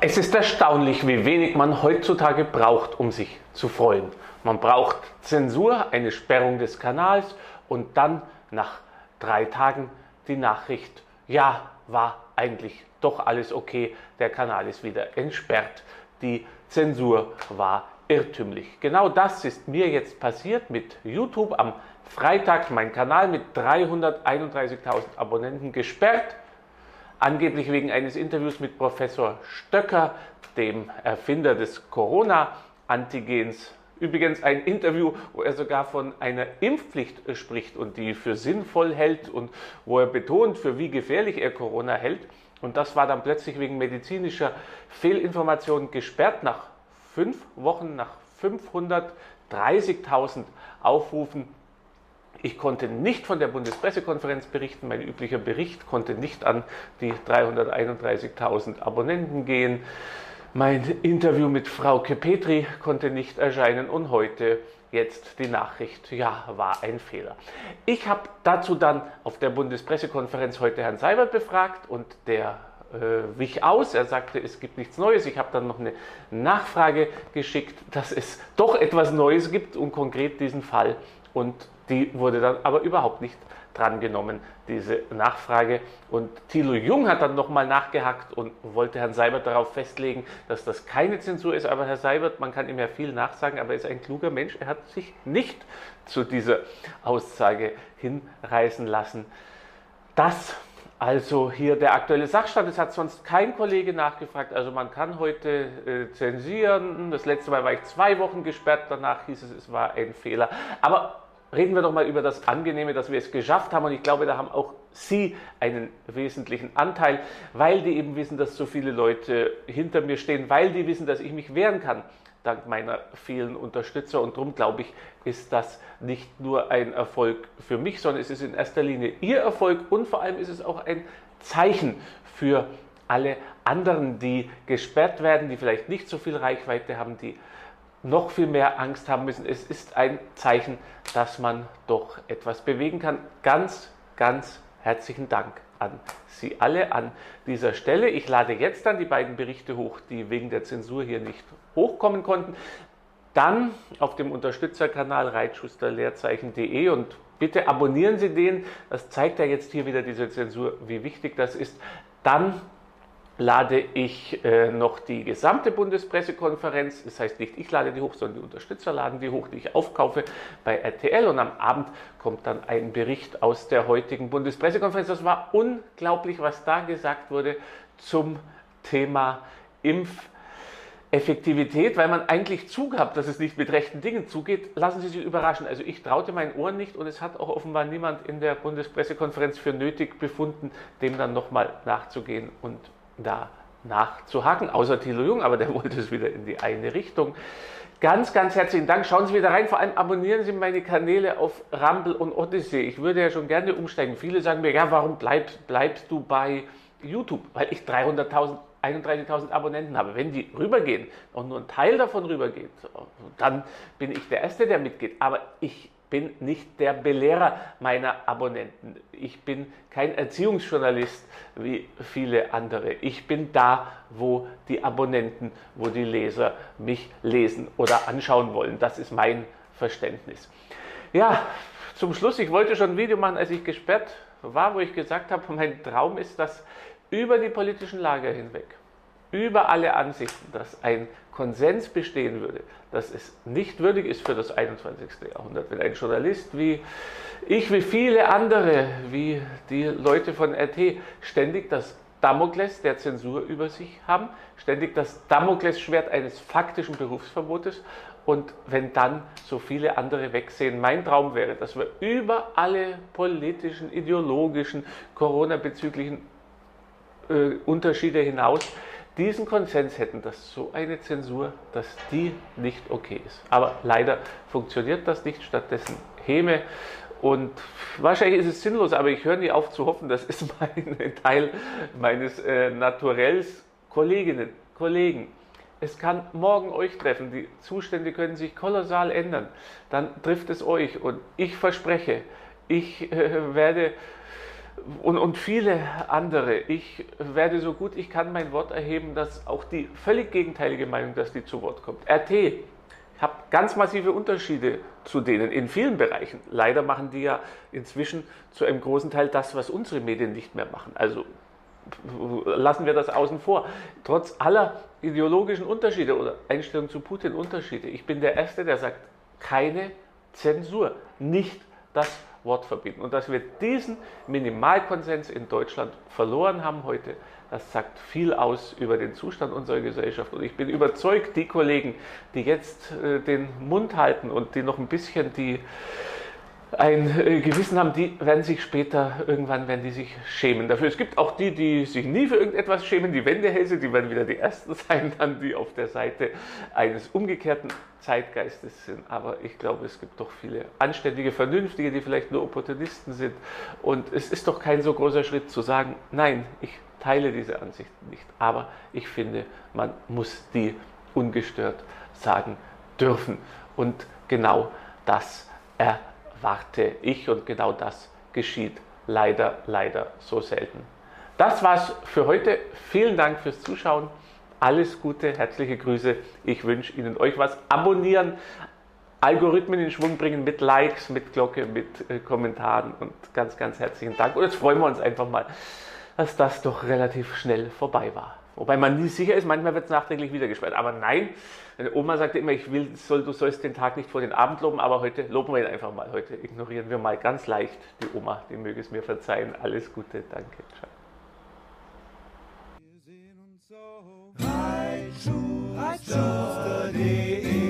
Es ist erstaunlich, wie wenig man heutzutage braucht, um sich zu freuen. Man braucht Zensur, eine Sperrung des Kanals und dann nach drei Tagen die Nachricht, ja, war eigentlich doch alles okay, der Kanal ist wieder entsperrt. Die Zensur war irrtümlich. Genau das ist mir jetzt passiert mit YouTube am Freitag, mein Kanal mit 331.000 Abonnenten gesperrt, angeblich wegen eines Interviews mit Professor Stöcker, dem Erfinder des Corona-Antigens. Übrigens ein Interview, wo er sogar von einer Impfpflicht spricht und die für sinnvoll hält und wo er betont, für wie gefährlich er Corona hält. Und das war dann plötzlich wegen medizinischer Fehlinformationen gesperrt nach fünf Wochen, nach 530.000 Aufrufen. Ich konnte nicht von der Bundespressekonferenz berichten. Mein üblicher Bericht konnte nicht an die 331.000 Abonnenten gehen. Mein Interview mit Frau Kepetri konnte nicht erscheinen und heute jetzt die Nachricht, ja, war ein Fehler. Ich habe dazu dann auf der Bundespressekonferenz heute Herrn Seibert befragt und der wich aus. Er sagte, es gibt nichts Neues. Ich habe dann noch eine Nachfrage geschickt, dass es doch etwas Neues gibt und konkret diesen Fall. Und die wurde dann aber überhaupt nicht drangenommen, diese Nachfrage. Und Thilo Jung hat dann nochmal nachgehackt und wollte Herrn Seibert darauf festlegen, dass das keine Zensur ist. Aber Herr Seibert, man kann ihm ja viel nachsagen, aber er ist ein kluger Mensch. Er hat sich nicht zu dieser Aussage hinreißen lassen. Das also hier der aktuelle Sachstand, es hat sonst kein Kollege nachgefragt. Also man kann heute äh, zensieren. Das letzte Mal war ich zwei Wochen gesperrt, danach hieß es, es war ein Fehler. Aber reden wir doch mal über das Angenehme, dass wir es geschafft haben. Und ich glaube, da haben auch Sie einen wesentlichen Anteil, weil die eben wissen, dass so viele Leute hinter mir stehen, weil die wissen, dass ich mich wehren kann dank meiner vielen Unterstützer. Und darum glaube ich, ist das nicht nur ein Erfolg für mich, sondern es ist in erster Linie Ihr Erfolg und vor allem ist es auch ein Zeichen für alle anderen, die gesperrt werden, die vielleicht nicht so viel Reichweite haben, die noch viel mehr Angst haben müssen. Es ist ein Zeichen, dass man doch etwas bewegen kann. Ganz, ganz herzlichen Dank an Sie alle an dieser Stelle. Ich lade jetzt dann die beiden Berichte hoch, die wegen der Zensur hier nicht hochkommen konnten. Dann auf dem Unterstützerkanal reitschusterleerzeichen.de und bitte abonnieren Sie den. Das zeigt ja jetzt hier wieder diese Zensur, wie wichtig das ist. Dann lade ich äh, noch die gesamte Bundespressekonferenz, das heißt nicht ich lade die hoch, sondern die Unterstützer laden die hoch, die ich aufkaufe bei RTL und am Abend kommt dann ein Bericht aus der heutigen Bundespressekonferenz. Das war unglaublich, was da gesagt wurde zum Thema Impfeffektivität, weil man eigentlich zugehabt, dass es nicht mit rechten Dingen zugeht. Lassen Sie sich überraschen. Also ich traute meinen Ohren nicht und es hat auch offenbar niemand in der Bundespressekonferenz für nötig befunden, dem dann nochmal nachzugehen und da nachzuhaken, außer Thilo Jung, aber der wollte es wieder in die eine Richtung. Ganz, ganz herzlichen Dank. Schauen Sie wieder rein. Vor allem abonnieren Sie meine Kanäle auf Rumble und Odyssey. Ich würde ja schon gerne umsteigen. Viele sagen mir, ja, warum bleibst, bleibst du bei YouTube? Weil ich 300.000 31.000 Abonnenten habe. Wenn die rübergehen und nur ein Teil davon rübergeht, dann bin ich der Erste, der mitgeht. Aber ich bin nicht der Belehrer meiner Abonnenten. Ich bin kein Erziehungsjournalist wie viele andere. Ich bin da, wo die Abonnenten, wo die Leser mich lesen oder anschauen wollen. Das ist mein Verständnis. Ja, zum Schluss, ich wollte schon ein Video machen, als ich gesperrt war, wo ich gesagt habe, mein Traum ist, dass über die politischen Lager hinweg, über alle Ansichten, dass ein Konsens bestehen würde, dass es nicht würdig ist für das 21. Jahrhundert, wenn ein Journalist wie ich, wie viele andere, wie die Leute von RT ständig das Damokles der Zensur über sich haben, ständig das Damoklesschwert eines faktischen Berufsverbotes und wenn dann so viele andere wegsehen, mein Traum wäre, dass wir über alle politischen, ideologischen, Corona-bezüglichen äh, Unterschiede hinaus diesen Konsens hätten, dass so eine Zensur, dass die nicht okay ist. Aber leider funktioniert das nicht. Stattdessen Häme und wahrscheinlich ist es sinnlos, aber ich höre nie auf zu hoffen, das ist mein Teil meines äh, Naturells. Kolleginnen, Kollegen, es kann morgen euch treffen. Die Zustände können sich kolossal ändern. Dann trifft es euch und ich verspreche, Ich äh, werde und, und viele andere. Ich werde so gut ich kann mein Wort erheben, dass auch die völlig gegenteilige Meinung, dass die zu Wort kommt. RT, ich habe ganz massive Unterschiede zu denen in vielen Bereichen. Leider machen die ja inzwischen zu einem großen Teil das, was unsere Medien nicht mehr machen. Also lassen wir das außen vor. Trotz aller ideologischen Unterschiede oder Einstellung zu Putin Unterschiede. Ich bin der Erste, der sagt, keine Zensur, nicht das Wort verbieten. Und dass wir diesen Minimalkonsens in Deutschland verloren haben heute, das sagt viel aus über den Zustand unserer Gesellschaft. Und ich bin überzeugt, die Kollegen, die jetzt äh, den Mund halten und die noch ein bisschen die ein äh, Gewissen haben, die werden sich später, irgendwann werden die sich schämen dafür. Es gibt auch die, die sich nie für irgendetwas schämen, die Wendehälse, die werden wieder die Ersten sein, dann die auf der Seite eines umgekehrten Zeitgeistes sind. Aber ich glaube, es gibt doch viele anständige, vernünftige, die vielleicht nur Opportunisten sind. Und es ist doch kein so großer Schritt zu sagen, nein, ich teile diese Ansichten nicht. Aber ich finde, man muss die ungestört sagen dürfen. Und genau das erreichen warte ich und genau das geschieht leider, leider so selten. Das war's für heute. Vielen Dank fürs Zuschauen. Alles Gute, herzliche Grüße. Ich wünsche Ihnen euch was. Abonnieren, Algorithmen in Schwung bringen mit Likes, mit Glocke, mit äh, Kommentaren und ganz, ganz herzlichen Dank. Und jetzt freuen wir uns einfach mal, dass das doch relativ schnell vorbei war. Wobei man nie sicher ist, manchmal wird es nachträglich wieder gesperrt. Aber nein, meine Oma sagte immer, ich will, soll, du sollst den Tag nicht vor den Abend loben, aber heute loben wir ihn einfach mal. Heute ignorieren wir mal ganz leicht die Oma, die möge es mir verzeihen. Alles Gute, danke, ciao. So.